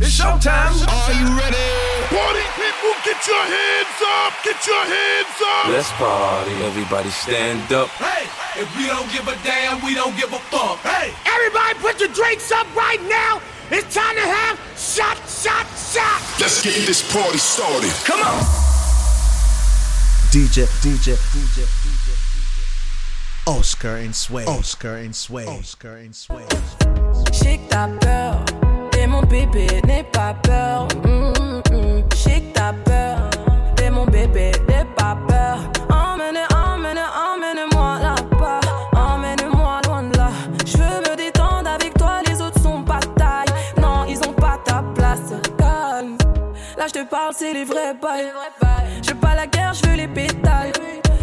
It's showtime. Are you ready? Party people, get your hands up! Get your hands up! Let's party. Everybody stand up. Hey, if we don't give a damn, we don't give a fuck. Hey, Everybody put your drinks up right now. It's time to have shot, shot, shot. Let's get this party started. come on. DJ, DJ, DJ, DJ, DJ. Oscar Nsue, Oscar Nsue, Oscar Nsue. Je sais que t'as peur, et mon bébé n'est pas peur. Mm, mm. T'as peur, et mon bébé n'est pas peur. Emmenez, emmenez, emmenez-moi là-bas. Emmenez-moi loin de là. Je veux me détendre avec toi, les autres sont pas taille. Non, ils ont pas ta place. Calme. Là, je te parle, c'est les vrais bails. Je veux pas la guerre, je veux les pétales.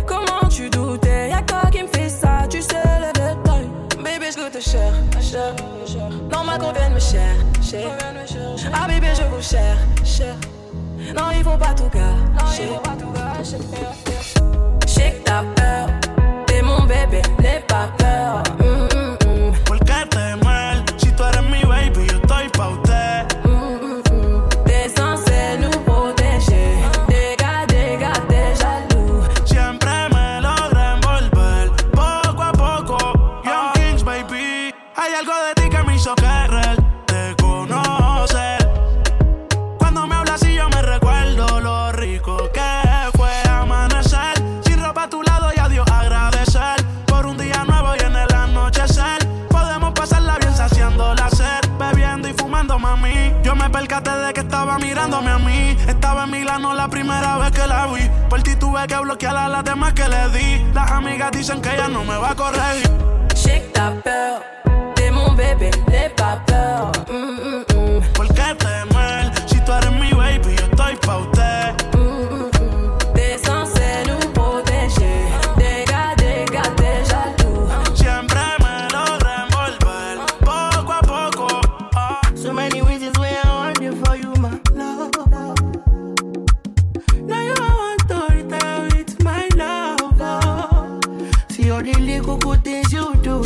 Comment tu doutais, y'a quoi qui me fait ça, tu sais les détails. Bébé, je goûte cher, cher. Normal qu'on vienne me cher, cher. Ah, bébé, je vous cher, cher. Non, il faut pas tout gâcher. Je sais que t'as peur, et mon bébé n'est pas peur. Mm, mm, mm.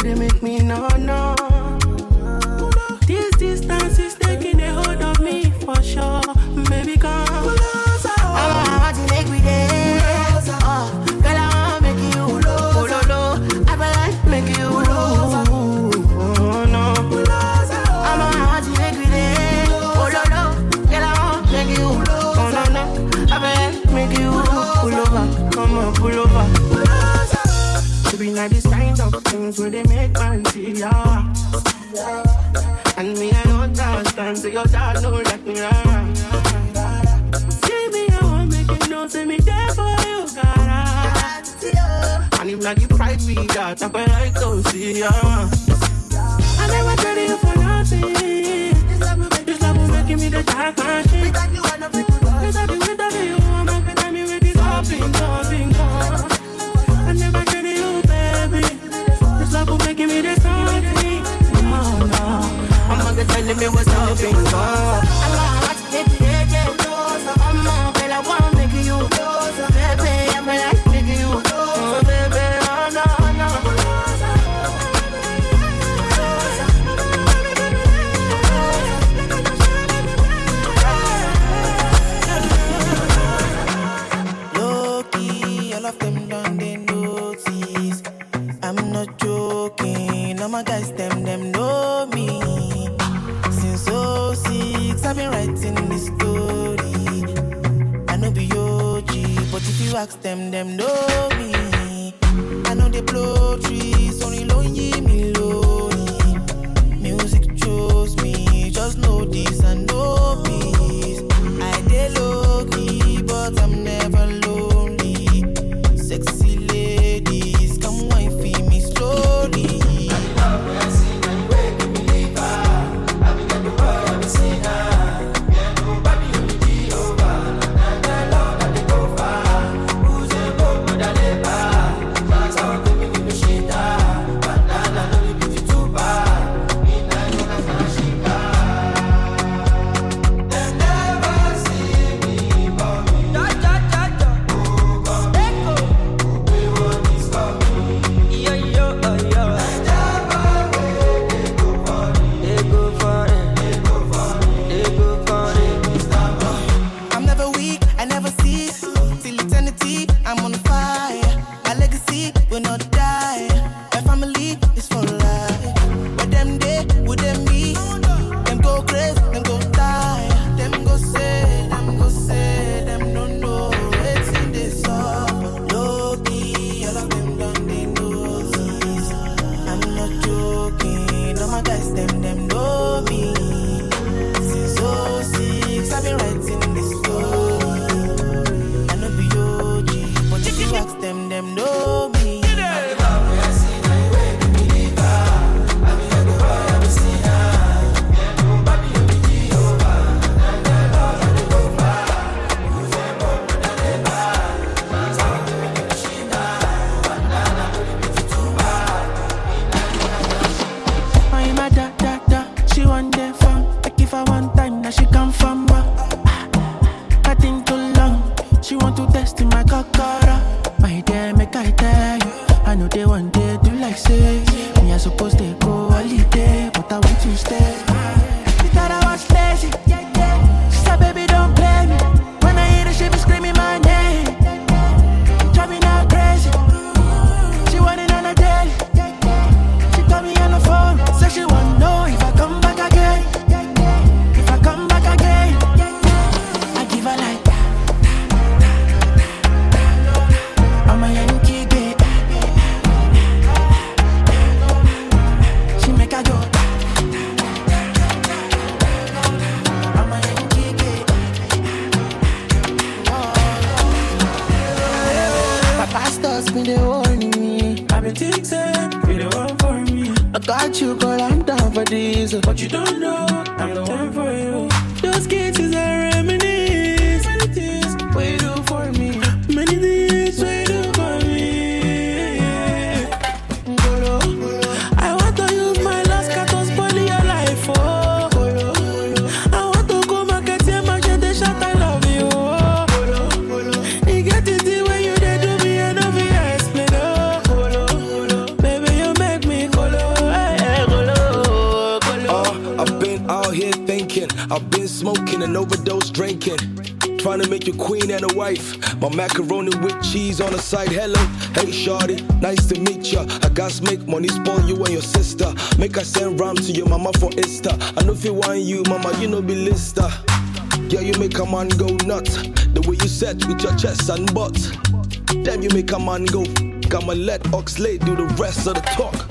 They make me so your dad know like me. ah. See me I want make you know, say me there for you, God. And if not the pride we got, I feel like to see ya. I never traded you for nothing. This love will making me the dark machine. Me what's overdose drinking. Trying to make you queen and a wife. My macaroni with cheese on the side. Hello, hey shorty, nice to meet ya. I got make money spoil you and your sister. Make I send rhyme to your mama for Easter. I know if you want you, mama, you know be lister. Yeah, you make a man go nuts. The way you set with your chest and butt. Damn, you make a man go. I'ma let Oxley do the rest of the talk.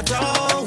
want all.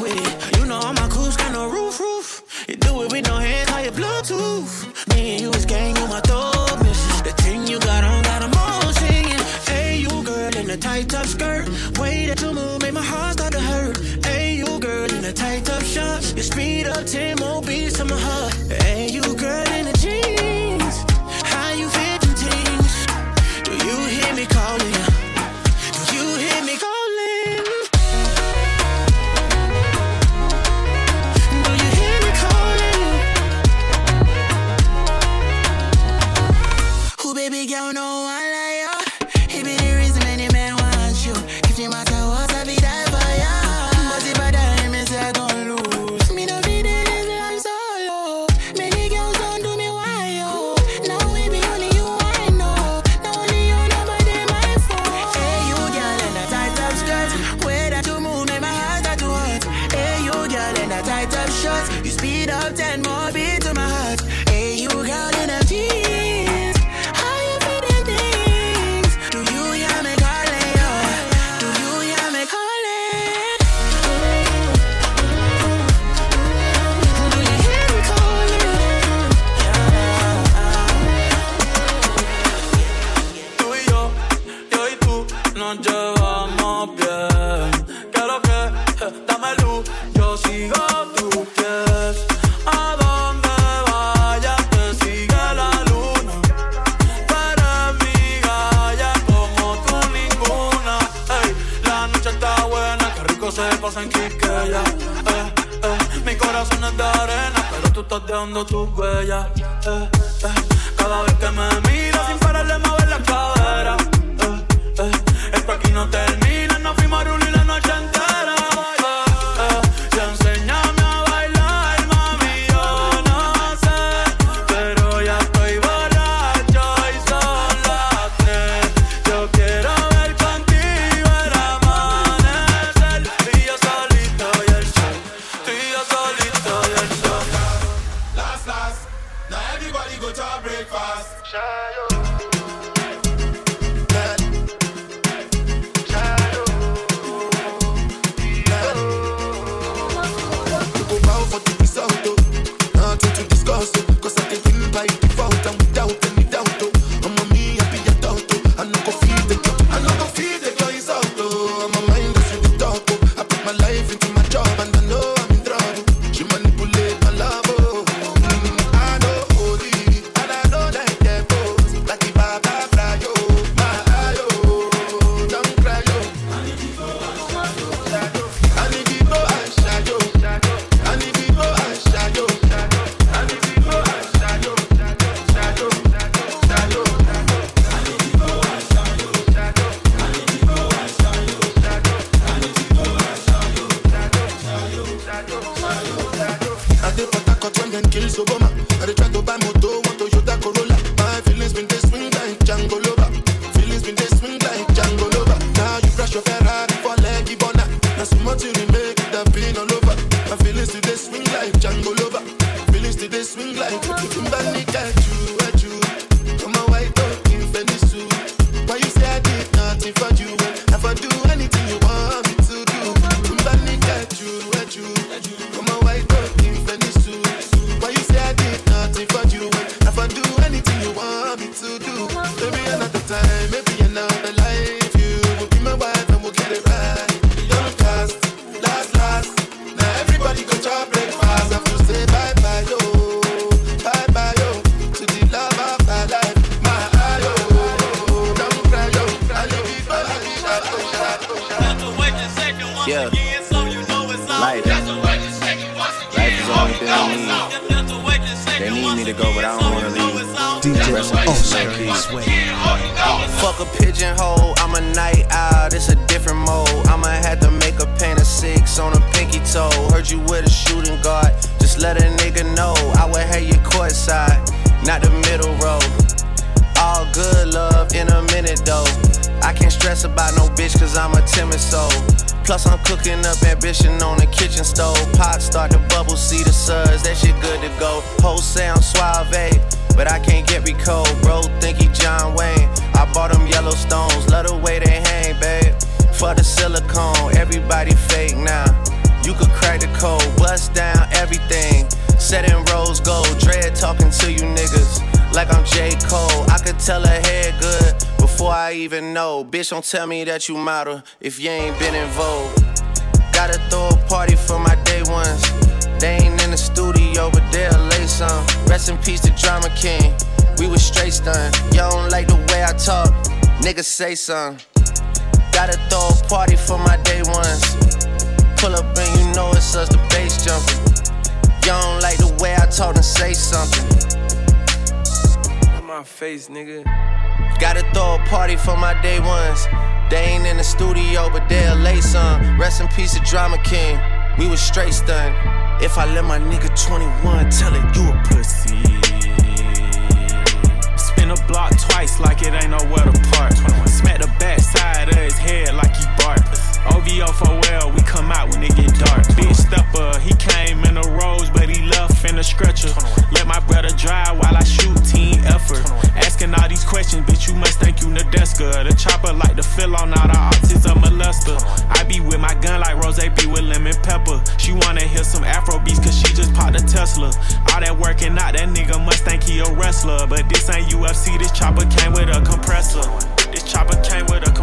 nos llevamos bien. Quiero que eh, dame luz, yo sigo tus pies. A donde vayas te sigue la luna. Tú mi galla como tú ninguna. Ey, la noche está buena, que rico se pasa en Quiqueya. Eh, eh, mi corazón es de arena, pero tú estás dejando tu bust down everything. Set in rose gold, dread talking to you niggas like I'm J. Cole. I could tell her head good before I even know. Bitch, don't tell me that you model if you ain't been in vogue. Gotta throw a party for my day ones. They ain't in the studio, but they'll lay some. Rest in peace to Drama King. We was straight stunned. Y'all don't like the way I talk. Niggas say something. Gotta throw a party for my day ones. Pull up and you know it's us, the jumping. Y'all don't like the way I talk and say something. In my face, nigga. Gotta throw a party for my day ones. They ain't in the studio, but they'll lay some. Rest in peace to Drama King. We was straight stunned. If I let my nigga 21 tell it, you a pussy. Spin a block twice like it ain't nowhere to park. Smack the back side of his head like he bark. OVO for well, we come out when it get dark. Big stepper, he came in a Rolls, but he left in a stretcher. Let my brother drive while I shoot team effort. Asking all these questions, bitch, you must think you Nadeska. The chopper like to fill on all the of molester. I be with my gun like Ross be with lemon pepper. She wanna hear some Afro beats cause she just popped a Tesla. All that working out, that nigga must think he a wrestler. But this ain't UFC, this chopper came with a compressor. This chopper came with a compressor.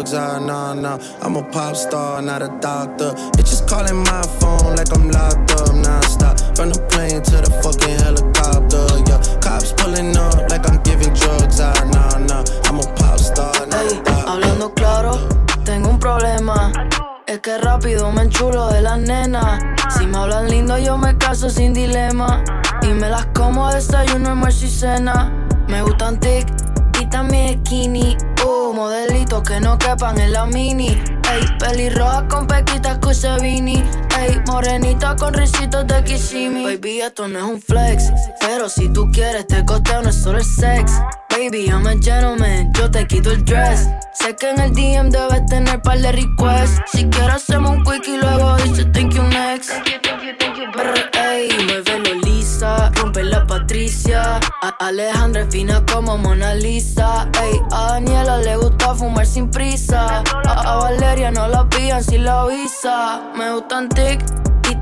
ah, nah, nah. I'm a pop star, not a doctor. Bitches calling my phone like I'm locked up non-stop. From the plane to the fucking helicopter, yeah. Cops pulling up like I'm giving drugs, ah, nah, nah. I'm a pop star, not a doctor. Hablando claro, tengo un problema. Es que rápido me enchulo de las nenas. Si me hablas lindo, yo me caso sin dilema. Y me las como desayuno, almuerzo y cena. Me gustan tic y también skinny. Uh, modelitos que no quepan en la mini. Ey, pelirroja con pequitas Cusevini. Ey, morenita con risitos de Kissimi. Baby, esto no es un flex. Pero si tú quieres, te costeo, no es solo el sex. Baby, I'm a gentleman, yo te quito el dress. Sé que en el DM debes tener par de requests. Si quieres, hacemos un quick y luego dice thank you next. Brr, ey, muévelo lisa, rompe la Patricia. A Alejandra es fina como Mona Lisa. Ey, a Daniela le gusta fumar sin prisa. A, Valeria no la pillan si la avisa. Me gustan tic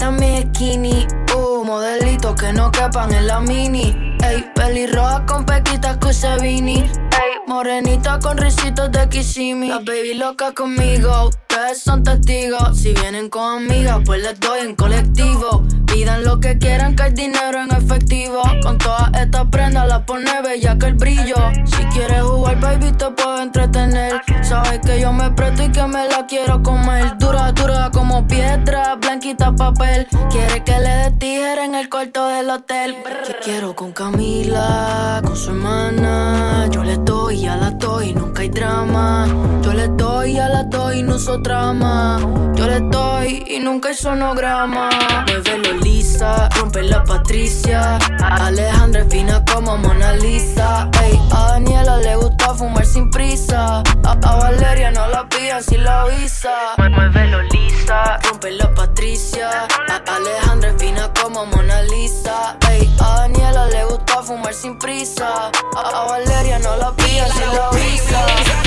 también skinny. Uh, modelitos que no quepan en la mini. Ey, pelirroja con pequitas Cusevini. Ey, morenita con risitos de Kissimi. La baby loca conmigo, ustedes son testigos. Si vienen con amigas, pues les doy en colectivo. Pidan lo que quieran, que hay dinero en efectivo. Con todas estas prendas la pone bella que el brillo. Si quieres jugar, baby, te puedo entretener. Sabes que yo me presto y que me la quiero comer. Dura, dura como piedra, blanquita papel. Quiere que le dé tijera en el cuarto del hotel. Que quiero con Camila, con su hermana. Yo le doy, a la doy, nunca hay drama. Yo le doy, a la doy, no uso trama. Yo le doy y nunca hay sonograma. Muévelo lisa, rompe la Patricia. Alejandra es fina como Mona Lisa. Ey, a Daniela le gusta fumar sin prisa. A, a Valeria no la pillan si la avisa. Muévelo lisa, rompe la Patricia. A, Alejandra es fina como Mona Lisa. Ey, a Daniela le gusta fumar sin prisa. A, a Valeria no la pillan si la avisa.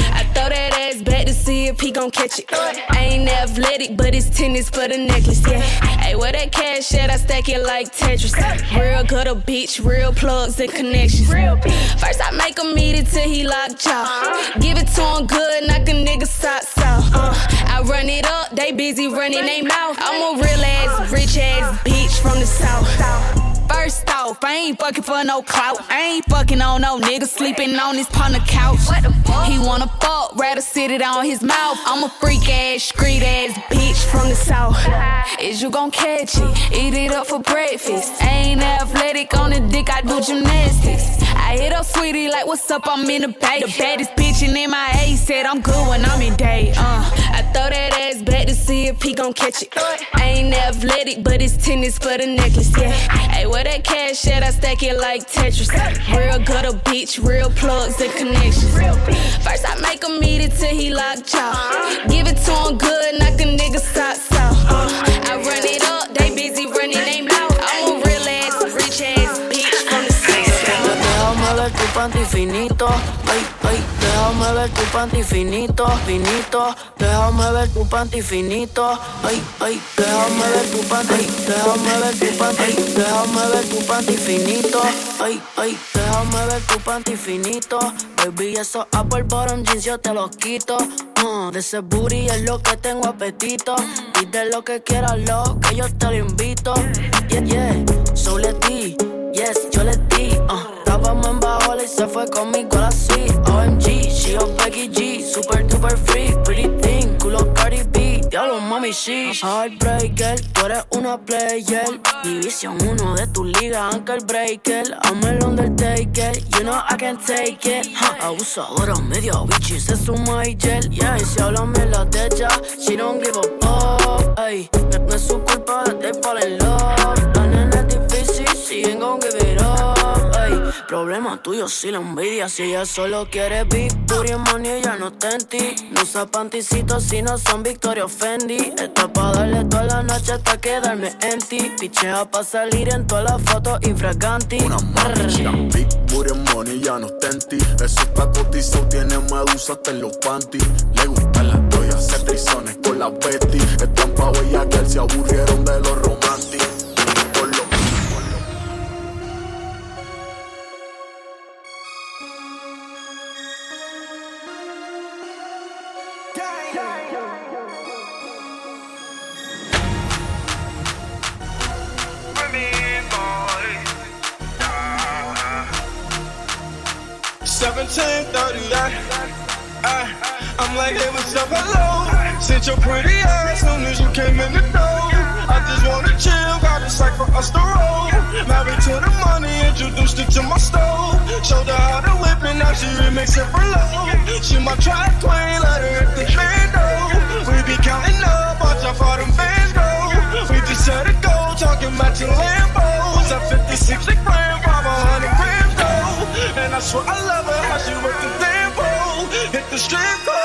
I throw that ass back to see if he gon' catch it. I ain't athletic, but it's tennis for the necklace, yeah. Hey, where that cash at? I stack it like Tetris. Real good a bitch, real plugs and connections. First I make him eat it till he lock jaw. Give it to him good, knock a nigga socks off. Uh, I run it up, they busy running they mouth. I'm a real ass, rich ass bitch from the south. First off, I ain't fucking for no clout. I ain't fucking on no nigga sleeping on his partner couch. He wanna fuck, rather sit it on his mouth. I'm a freak ass, street ass bitch from the south. Is you gon' catch it? Eat it up for breakfast. Ain't athletic on the dick, I do gymnastics. I hit up sweetie like, what's up? I'm in the bay. The baddest bitch in MIA said I'm good when I'm in day. Uh, I throw that ass back to see if he gon' catch it. I ain't athletic, but it's tennis for the necklace, yeah. Hey, where that cash at? I stack it like Tetris. Real good a bitch, real plugs and connections. First I make him eat it till he lock jaw. Give it to him good, knock a nigga socks off. I run it up, ay, ay, déjame ver tu panty finito, finito, déjame ver tu panty finito, ay, ay, déjame ver tu panty, déjame ver tu panty, déjame ver tu panty finito, ay, ay, déjame ver tu panty finito, baby, esos Apple Bottom jeans yo te los quito, uh, de ese booty es lo que tengo apetito, y de lo que quieras lo que yo te lo invito, yeah, yeah, so let's be, yes, yo le di, uh. Estábamos en Bajola y se fue conmigo a la suite OMG, she a Becky G Super duper free, pretty thing Culo Cardi B, diablo mami sheesh. Heartbreaker, tú eres una player. División 1 de tu liga, Ankle Breaker. I'm el Undertaker, you know I can take it. Huh. Abusadora, medio bitch, se suma y gel Yeah, y si hablan mierda de ella She don't give a fuck, ey No, no es su culpa de they fall in love Problema tuyo si la envidia Si ella solo quiere big booty money Ella no está en ti. No usa panticitos si no son Victoria Fendi. Está pa' darle toda la noche hasta quedarme en ti. Pichea pa' salir en todas las fotos infraganti Una mami Big booty money ya no está en ti. Eso está cotizado, tiene medusa hasta en los panties. Le gustan las toyas, hacer trizones con la Betty Están pa' que se aburrieron de los románticos Since gave myself a load. Sent your pretty ass soon as you came in the door. I just wanna chill, got a sack for us to roll. Married to the money, introduced it to my stove. Showed her how to whip it, now she remixing for low. She my track queen, let her hit the bando. We be counting up, watch how far them fans go. We just set it go, talking about your Lambos. A 56 a gram, from a 100. And I swear I love her, how she work the damn pole. Hit the strip club.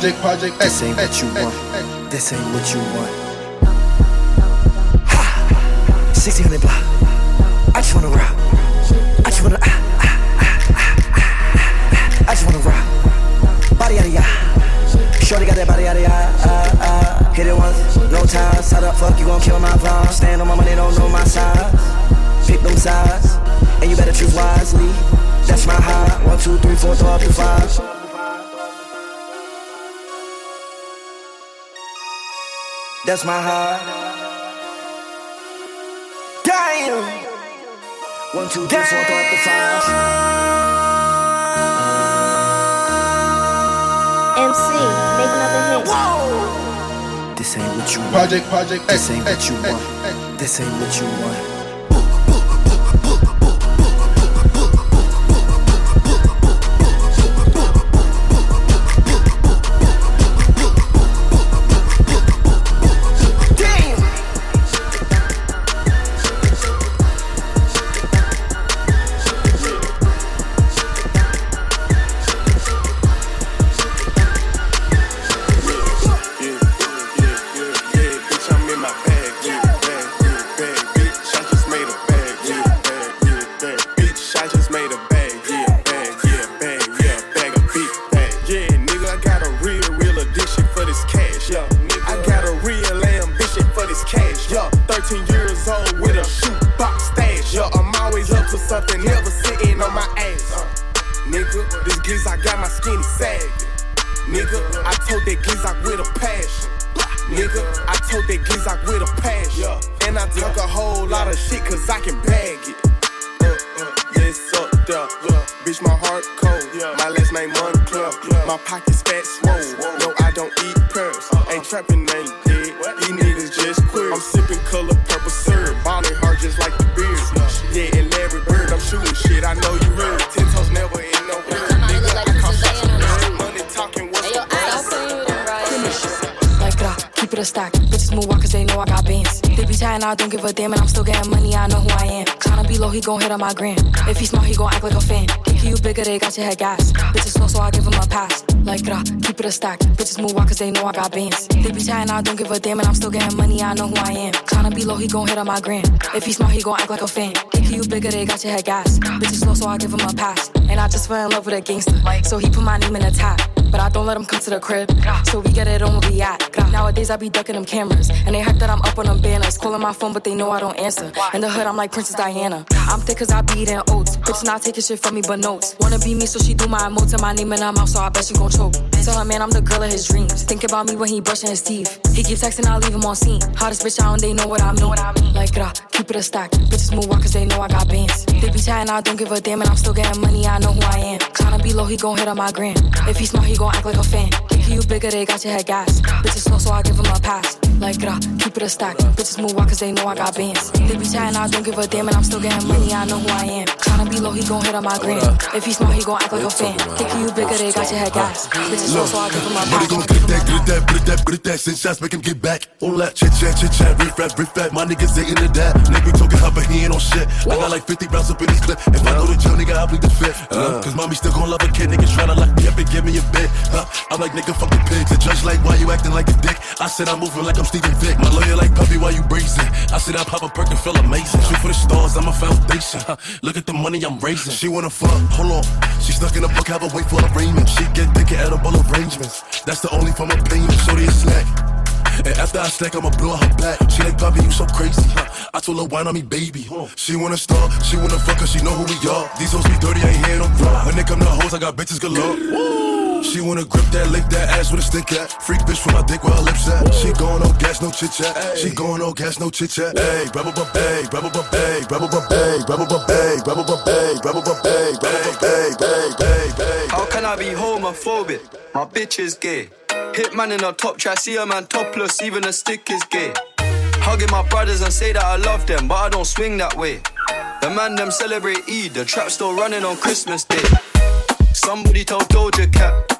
Project, project, This ain't what you want. This ain't what you want. Ha! 1600 block. I just wanna rock. I just wanna. Ah, ah, ah, ah, ah, ah. I just wanna rock. Body yada ya. Shorty got that body yada ya. Ah, ah. Hit it once, no time. Side up, fuck you gon' kill my vibe. Stand on my money, don't know my size. Pick them sides, and you better choose wisely. That's my high. One, two, three, four, throw up to five. That's my heart. Damn. One, two, three, four, throw up the five. MC, make another hit. This ain't what you want. Project, project, X, This ain't what you want. This ain't what you want. My pockets fat swole. No, I don't eat pearls. Ain't trapping, ain't dead. These niggas just queer. I'm sipping color purple syrup. Bonding hard just like the beard. Yeah, and Larry Bird, I'm shooting shit. I know you heard. Ten toes never in no hurry. Nigga, I call shots from money talking. What's the Like that, keep it a stack. Bitches move walk cause they know I got bands. They be chatting, I don't give a damn, and I'm still getting money, I know who I am. Low, he gon' hit on my gram. If he smart, he gon' act like a fan. Think you bigger, they got your head gas. Bitches slow, so I give him a pass. Like that, keep it a stack. Bitches move walk cause they know I got bands. They be chatting, I don't give a damn, and I'm still getting money, I know who I am. Tryna be low, he gon' hit on my gram. If he smart, he gon' act like a fan. You bigger, they got your head gas. Bitches slow, so I give him a pass. And I just fell in love with a gangster. So he put my name in the top. But I don't let him come to the crib. So we get it on where we at. Nowadays I be ducking them cameras. And they hype that I'm up on them banners. Calling my phone, but they know I don't answer. In the hood, I'm like Princess Diana. I'm thick cause I be eating oats. Bitch not taking shit from me but notes. Wanna be me, so she do my emotes and my name in her mouth, so I bet she gon' choke. Tell her man I'm the girl of his dreams. Think about me when he brushing his teeth. He keep texting, I leave him on scene. Hottest bitch out and they know what I mean. Like gra, keep it a stack. Bitches move walk cause they know I got bands. They be chatting, I don't give a damn, and I'm still getting money, I know who I am. Tryna be low, he gon' hit on my gram. If he smart, he gon' act like a fan. Think you bigger, they got your head gas. Bitches slow, so I give him a pass. Like gra, keep it a stack. Bitches move walk cause they know I got bands. They be chatting, I don't give a damn, and I'm still getting money, I know who I am. Tryna be low, he gon' hit on my gram. If he smart, he gon' act like a fan. Think you bigger, they got your head gas. Bitches slow, so I give him a Money pass. gon' get that, get that, get that, get that. Send shots, make him get back. All that chit chat, chit chat, riff rap, riff rap. My niggas ain't into that. Nigga talking hot, but he ain't on shit. I got like 50 rounds up in this clip. If I go to jail, nigga, I'll bleed the fifth. Uh, Cause mommy still gon' love a kid. Niggas tryna lock me up and give me a bit. Huh? I'm like, nigga, fuck the pigs. The judge like, why you acting like a dick? I said I'm moving like I'm Steven Vick. My lawyer like, puppy, why you bracing? I sit I pop a perk and feel amazing. Shoot for the stars, I'm a foundation. Look at the money I'm raising. She wanna fuck, hold on. She stuck in a book, have a wait for arraignment. She get thick at edible arrangements. That's the only form of payment. Shorty a snack. And after I stack, I'ma blow her back. She like, Poppy, you so crazy. Huh? I told her, wine on me, baby. She wanna start, she wanna fuck, cause she know who we are. These hoes be dirty, I ain't hear no raw. When they come to hoes, I got bitches galore. She wanna grip that, lick that ass with a stick at. Freak bitch from my dick where her lips at. She going on gas, no chit chat. She going on gas, no chit chat. Hey, hey, rubber bub, hey, rubber bub, hey, rubber bub, hey, rubber bub, hey, rubber bub, hey, rubber bub, hey, hey, hey, hey. How can I be homophobic? My bitch is gay. Hitman in a top try, see a man topless, even a stick is gay. Hugging my brothers and say that I love them, but I don't swing that way. The man them celebrate Eid, the trap still running on Christmas Day. Somebody told Doja Cat.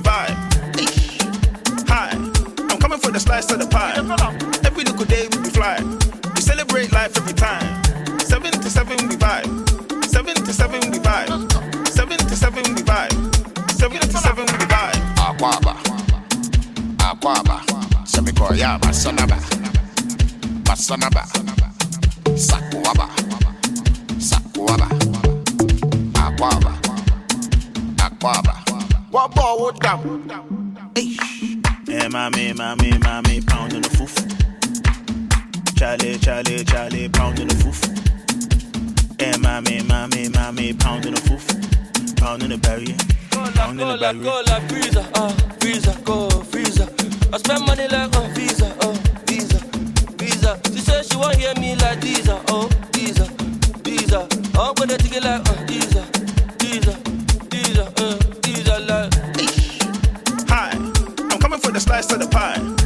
Seven we. Hi, I'm coming for the slice of the pie. Every little day we fly. We celebrate life every time. Seven to seven we vibe. Seven to seven we vibe. Seven to seven we vibe. Seven to seven we vibe. Aquaba, Aquaba, Semikoya, Basanaba, Basanaba, What ball would down? Yeah, mommy, mommy, mommy, pounding the foof. Charlie, Charlie, Charlie, pounding the foof. Yeah, mommy, mommy, mommy, pounding the foof. Pounding the barrier. Pounding the Cola, barrier. cola, visa, uh, visa, go, visa. I spend money like on visa, oh, visa, visa. She said she want hear me like these, uh, oh, these, these. I'm gonna take it like, uh, these, uh, these, slice of the pie.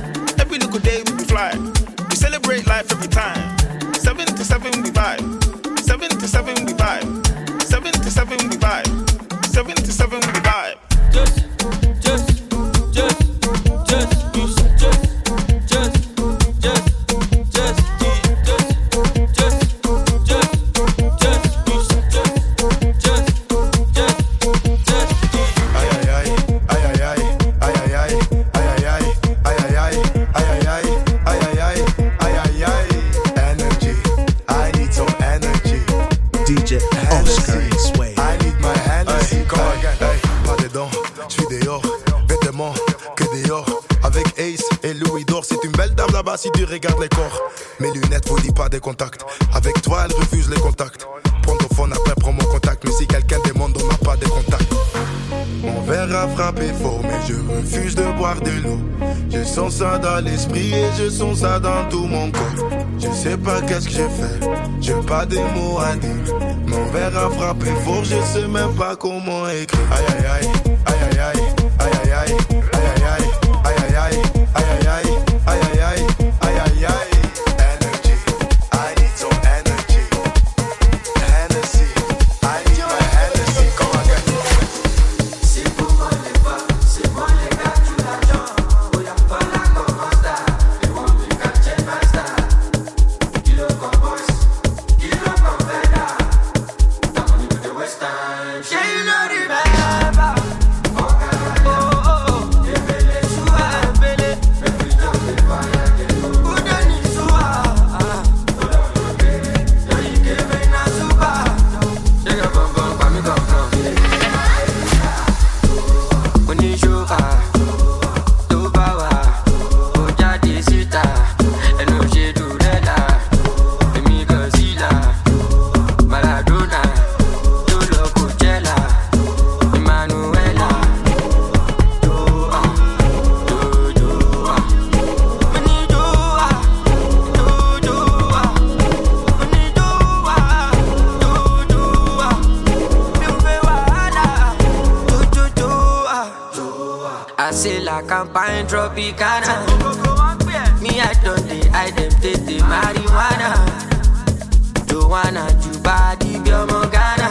L'esprit et je sens ça dans tout mon corps. Je sais pas qu'est-ce que j'ai fait, j'ai pas de mots à dire. Mon verre a frappé fort, je sais même pas comment écrire. Aïe, aïe aïe aïe, aïe aïe aïe, aïe aïe aïe, aïe aïe aïe, aïe aïe like campaign Tropicana. Me, I don't dey, dem take the marijuana. Joanna, Jubadi, Biomo, Ghana.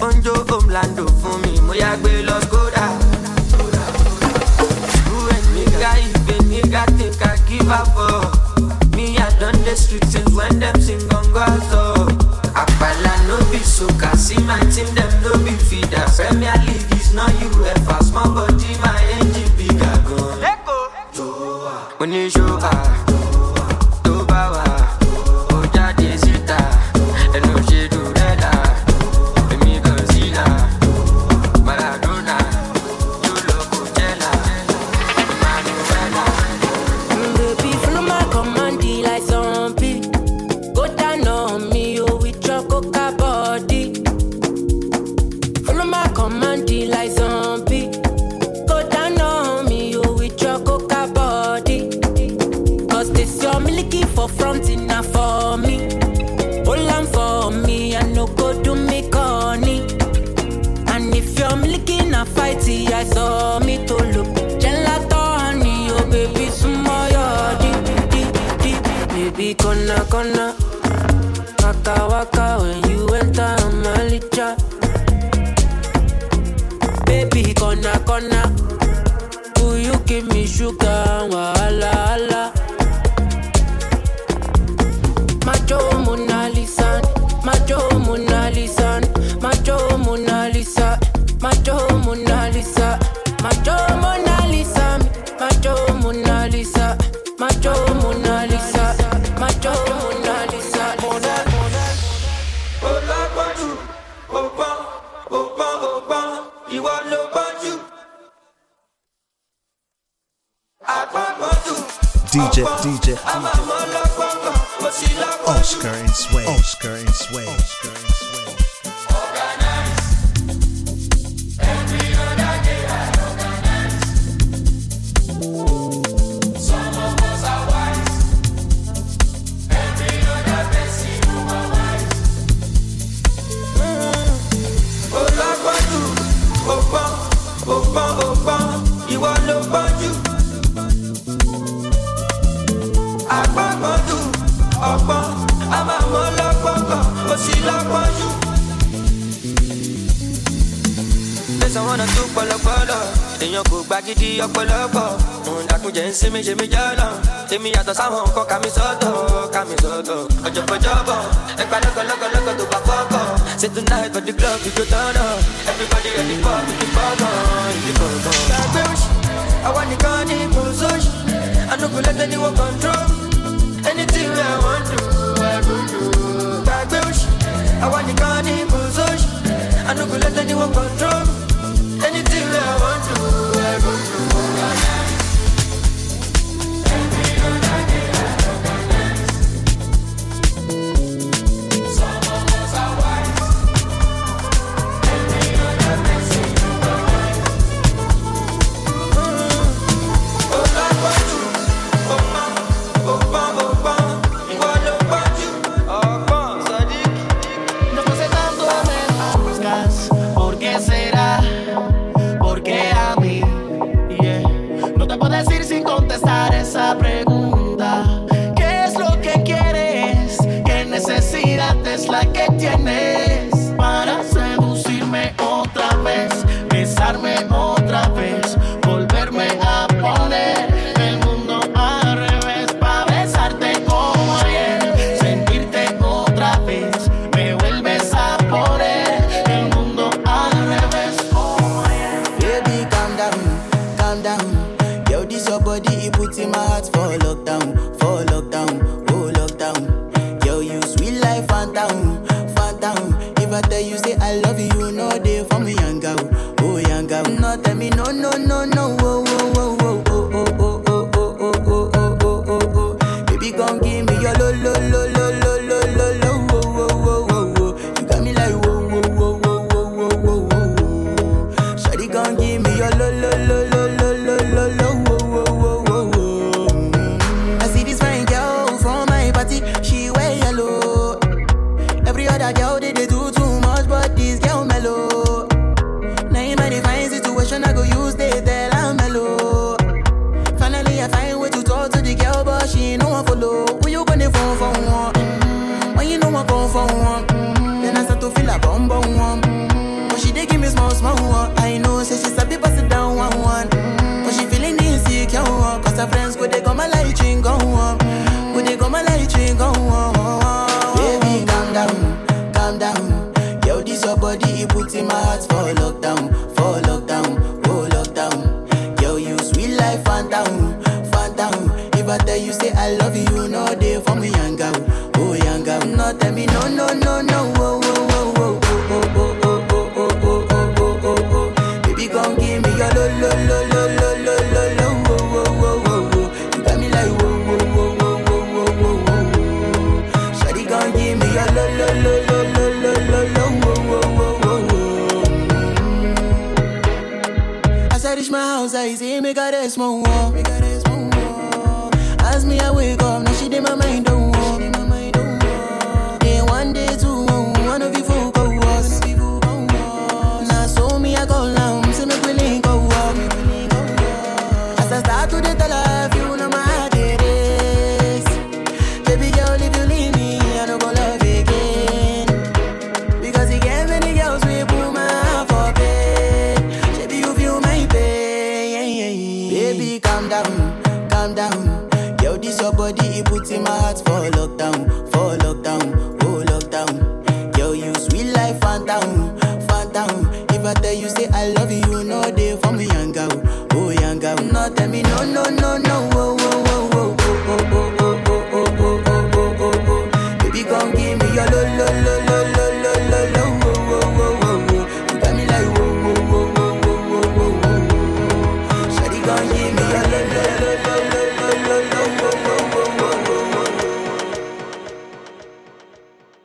Onjo, Omlando, fún mi, mo yá gbé lọ Skoda. Who a nigga, a nigga think I give up for? Me, I done the street since when them sing on so. Apala no be soca, see my team, them no be feeder. Premier League is not UEFA, small body, my engine. When you show ah, for front enough for me. Hold on for me, I no go do me corny. And if you're milky na fighty, I saw me to look. Gelato honey, oh baby, sumo yo di di di. Baby, kona kona. Waka waka when you enter my licha. Baby, kona kona. Will you give me sugar? Wahala, hala. Mona Lisa, Macho Mona Lisa, Macho Mona Lisa, Macho Mona Lisa, Macho Mona Lisa, Macho Mona Lisa, Macho Mona Lisa, Mona Ọlápọ̀jù, ọ̀pọ̀, ọ̀pọ̀, ọ̀pọ̀, ìwọ ló pọ̀jù. Àpapọ̀jù, DJ, DJ, àmàmọ́ lọ́pọ̀pọ̀, mo sì lọ́pọ̀jù. Oscar Nsue. Oscar Nsue. Oscar Nsue. ṣe mi ṣe mi jọ́lọ̀ èmi yàtọ̀ sáwọn nǹkan kàmi sọ́dọ̀ kàmi sọ́dọ̀ ọ̀jọ̀bọ̀jọ̀bọ̀ ẹ pa lọ́kọ̀lọ́kọ̀lọ́kọ̀ tó bá fọ́kọ̀ ṣe tún náà ẹ̀kọ́ di club ìjó tọ́nà everybody ready for ìdí fọ́gàn ìdí fọ́gàn. ṣàgbé òṣì àwọn nìkan ní ìkóso òṣì anugunlẹ́tẹ̀ ni wọ́n control anything I wan do I go do. ṣàgbé òṣì àwọn nìkan ní ìkóso òṣì anugunlẹ́tẹ̀ ni wọ́n control anything I want. do. eyes, he make her small. Make. As me, I wake up, now she in my mind. Oh.